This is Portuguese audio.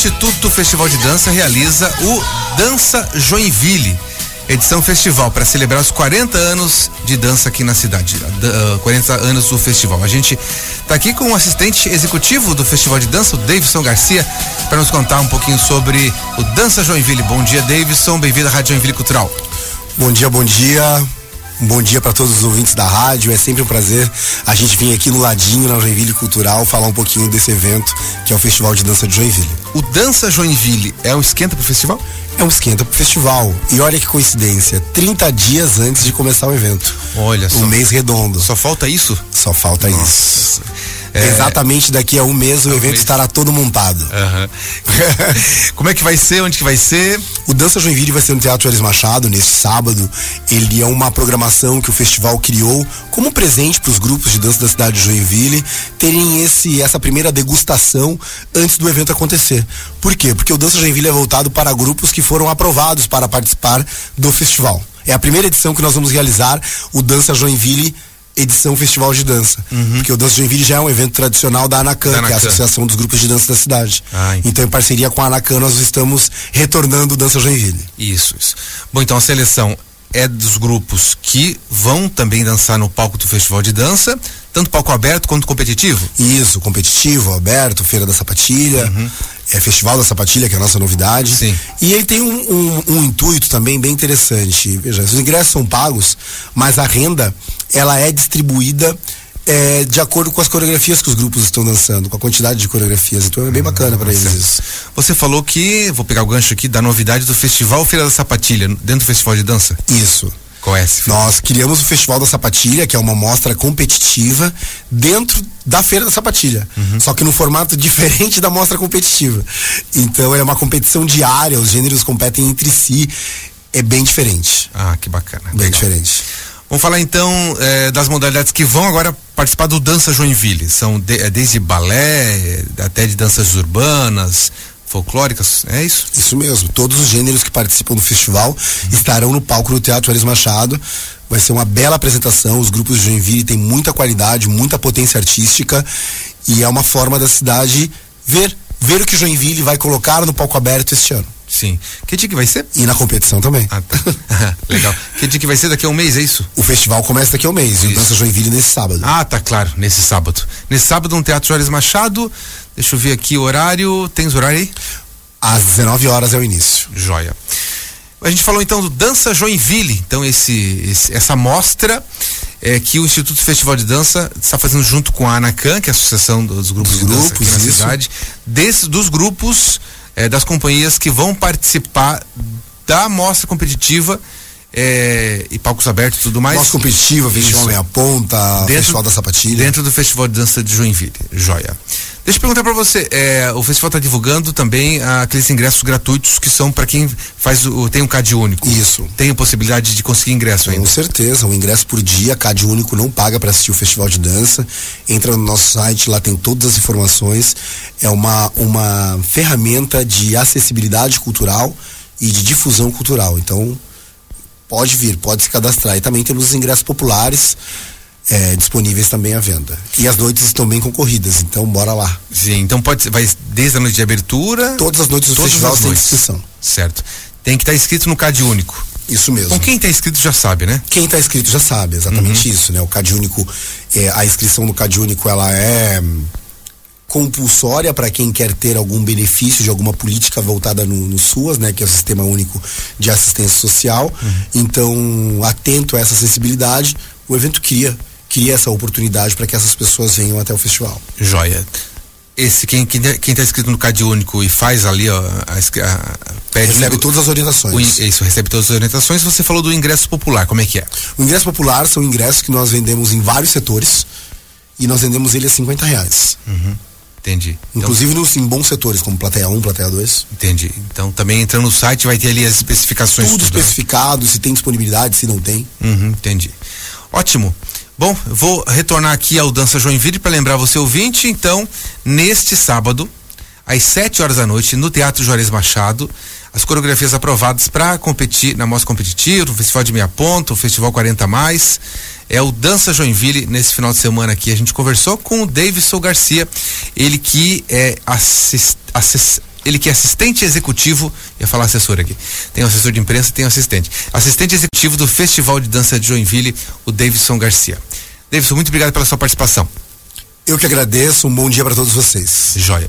Instituto Festival de Dança realiza o Dança Joinville edição festival para celebrar os 40 anos de dança aqui na cidade. Uh, 40 anos do festival. A gente está aqui com o assistente executivo do Festival de Dança, o Davidson Garcia, para nos contar um pouquinho sobre o Dança Joinville. Bom dia, Davidson. Bem-vindo à Rádio Joinville Cultural. Bom dia, bom dia. Bom dia para todos os ouvintes da rádio. É sempre um prazer a gente vir aqui no ladinho, na Joinville Cultural, falar um pouquinho desse evento que é o Festival de Dança de Joinville. O Dança Joinville é um esquenta pro festival? É um esquenta pro festival. E olha que coincidência, 30 dias antes de começar o evento. Olha só. Um mês redondo. Só falta isso? Só falta Nossa. isso. É... Exatamente daqui a um mês o um evento mês. estará todo montado. Uhum. Como é que vai ser? Onde que vai ser? O Dança Joinville vai ser no Teatro Elis Machado neste sábado. Ele é uma programação que o festival criou como presente para os grupos de dança da cidade de Joinville terem esse essa primeira degustação antes do evento acontecer. Por quê? Porque o Dança Joinville é voltado para grupos que foram aprovados para participar do festival. É a primeira edição que nós vamos realizar o Dança Joinville edição Festival de Dança. Uhum. Porque o Dança Joinville já é um evento tradicional da Anacan, da que é a Associação dos Grupos de Dança da cidade. Ah, então, em parceria com a Anacan, nós estamos retornando o Dança Joinville. Isso, isso. Bom, então a seleção é dos grupos que vão também dançar no palco do Festival de Dança, tanto palco aberto quanto competitivo? Isso, competitivo, aberto, Feira da Sapatilha, uhum. é Festival da Sapatilha, que é a nossa novidade. Sim. E ele tem um, um, um intuito também bem interessante. Veja, os ingressos são pagos, mas a renda ela é distribuída é, de acordo com as coreografias que os grupos estão dançando, com a quantidade de coreografias. Então é bem bacana para eles isso. Você falou que, vou pegar o gancho aqui, da novidade do Festival Feira da Sapatilha, dentro do Festival de Dança. Isso. Qual é esse? Nós criamos o Festival da Sapatilha, que é uma mostra competitiva dentro da Feira da Sapatilha. Uhum. Só que no formato diferente da mostra competitiva. Então é uma competição diária, os gêneros competem entre si. É bem diferente. Ah, que bacana. Bem Legal. diferente. Vamos falar então eh, das modalidades que vão agora participar do Dança Joinville. São de, é desde balé, até de danças urbanas, folclóricas, é isso? Isso mesmo. Todos os gêneros que participam do festival uhum. estarão no palco do Teatro Ares Machado. Vai ser uma bela apresentação. Os grupos de Joinville têm muita qualidade, muita potência artística e é uma forma da cidade ver ver o que Joinville vai colocar no palco aberto este ano. Sim. Que dia que vai ser? E na competição também. Ah, tá. Legal. Que dia que vai ser daqui a um mês, é isso? O festival começa daqui a um mês. Isso. E o Dança Joinville nesse sábado. Ah, tá claro, nesse sábado. Nesse sábado, no Teatro Jorge Machado. Deixa eu ver aqui o horário. Tens horário aí? Às 19 horas é o início. Joia. A gente falou então do Dança Joinville. Então, esse, esse essa mostra é, que o Instituto Festival de Dança está fazendo junto com a ANACAN, que é a Associação dos Grupos dos de Dança grupos, aqui na isso. cidade, desses, dos grupos é, das companhias que vão participar da mostra competitiva é, e palcos abertos e tudo mais. Mostra competitiva, Festival Meia Ponta, dentro, Festival da Sapatilha. Dentro do Festival de Dança de Joinville. Joia. Deixa eu perguntar para você, é, o festival está divulgando também aqueles ingressos gratuitos que são para quem faz o tem um CAD único. Isso. Tem a possibilidade de conseguir ingresso ainda? Com certeza, um ingresso por dia, CAD único não paga para assistir o festival de dança. Entra no nosso site, lá tem todas as informações. É uma uma ferramenta de acessibilidade cultural e de difusão cultural. Então, pode vir, pode se cadastrar. E também temos os ingressos populares é, disponíveis também à venda. E as noites estão bem concorridas, então bora lá. Sim, então pode vai desde a noite de abertura. Todas as noites do todas festival têm inscrição. Certo. Tem que estar tá inscrito no CAD único. Isso mesmo. Com quem está inscrito já sabe, né? Quem está inscrito já sabe, exatamente uhum. isso, né? O CAD único, é, a inscrição no CAD único ela é compulsória para quem quer ter algum benefício de alguma política voltada no, no, SUAS, né, que é o Sistema Único de Assistência Social. Uhum. Então, atento a essa acessibilidade, o evento cria cria essa oportunidade para que essas pessoas venham até o festival. Joia. Esse quem quem está inscrito no CAD único e faz ali ó, a, a, pede recebe todas as orientações. O, isso recebe todas as orientações. Você falou do ingresso popular, como é que é? O ingresso popular são ingressos que nós vendemos em vários setores e nós vendemos ele a 50 reais. Uhum. Entendi. Então Inclusive então, nos, em bons setores, como plateia 1, plateia 2. Entendi. Então também entrando no site vai ter ali as especificações. Tudo, tudo né? especificado, se tem disponibilidade, se não tem. Uhum, entendi. Ótimo. Bom, vou retornar aqui ao Dança Joinville para lembrar você ouvinte, então, neste sábado, às 7 horas da noite, no Teatro Juarez Machado, as coreografias aprovadas para competir na mostra competitiva, no Festival de Meia Ponta, o Festival 40 Mais, é o Dança Joinville nesse final de semana aqui. A gente conversou com o Davidson Garcia, ele que é assist, assist, ele que é assistente executivo, ia falar assessor aqui. Tem um assessor de imprensa e tem um assistente. Assistente executivo do Festival de Dança de Joinville, o Davidson Garcia. Davidson, muito obrigado pela sua participação. Eu que agradeço, um bom dia para todos vocês. Joia.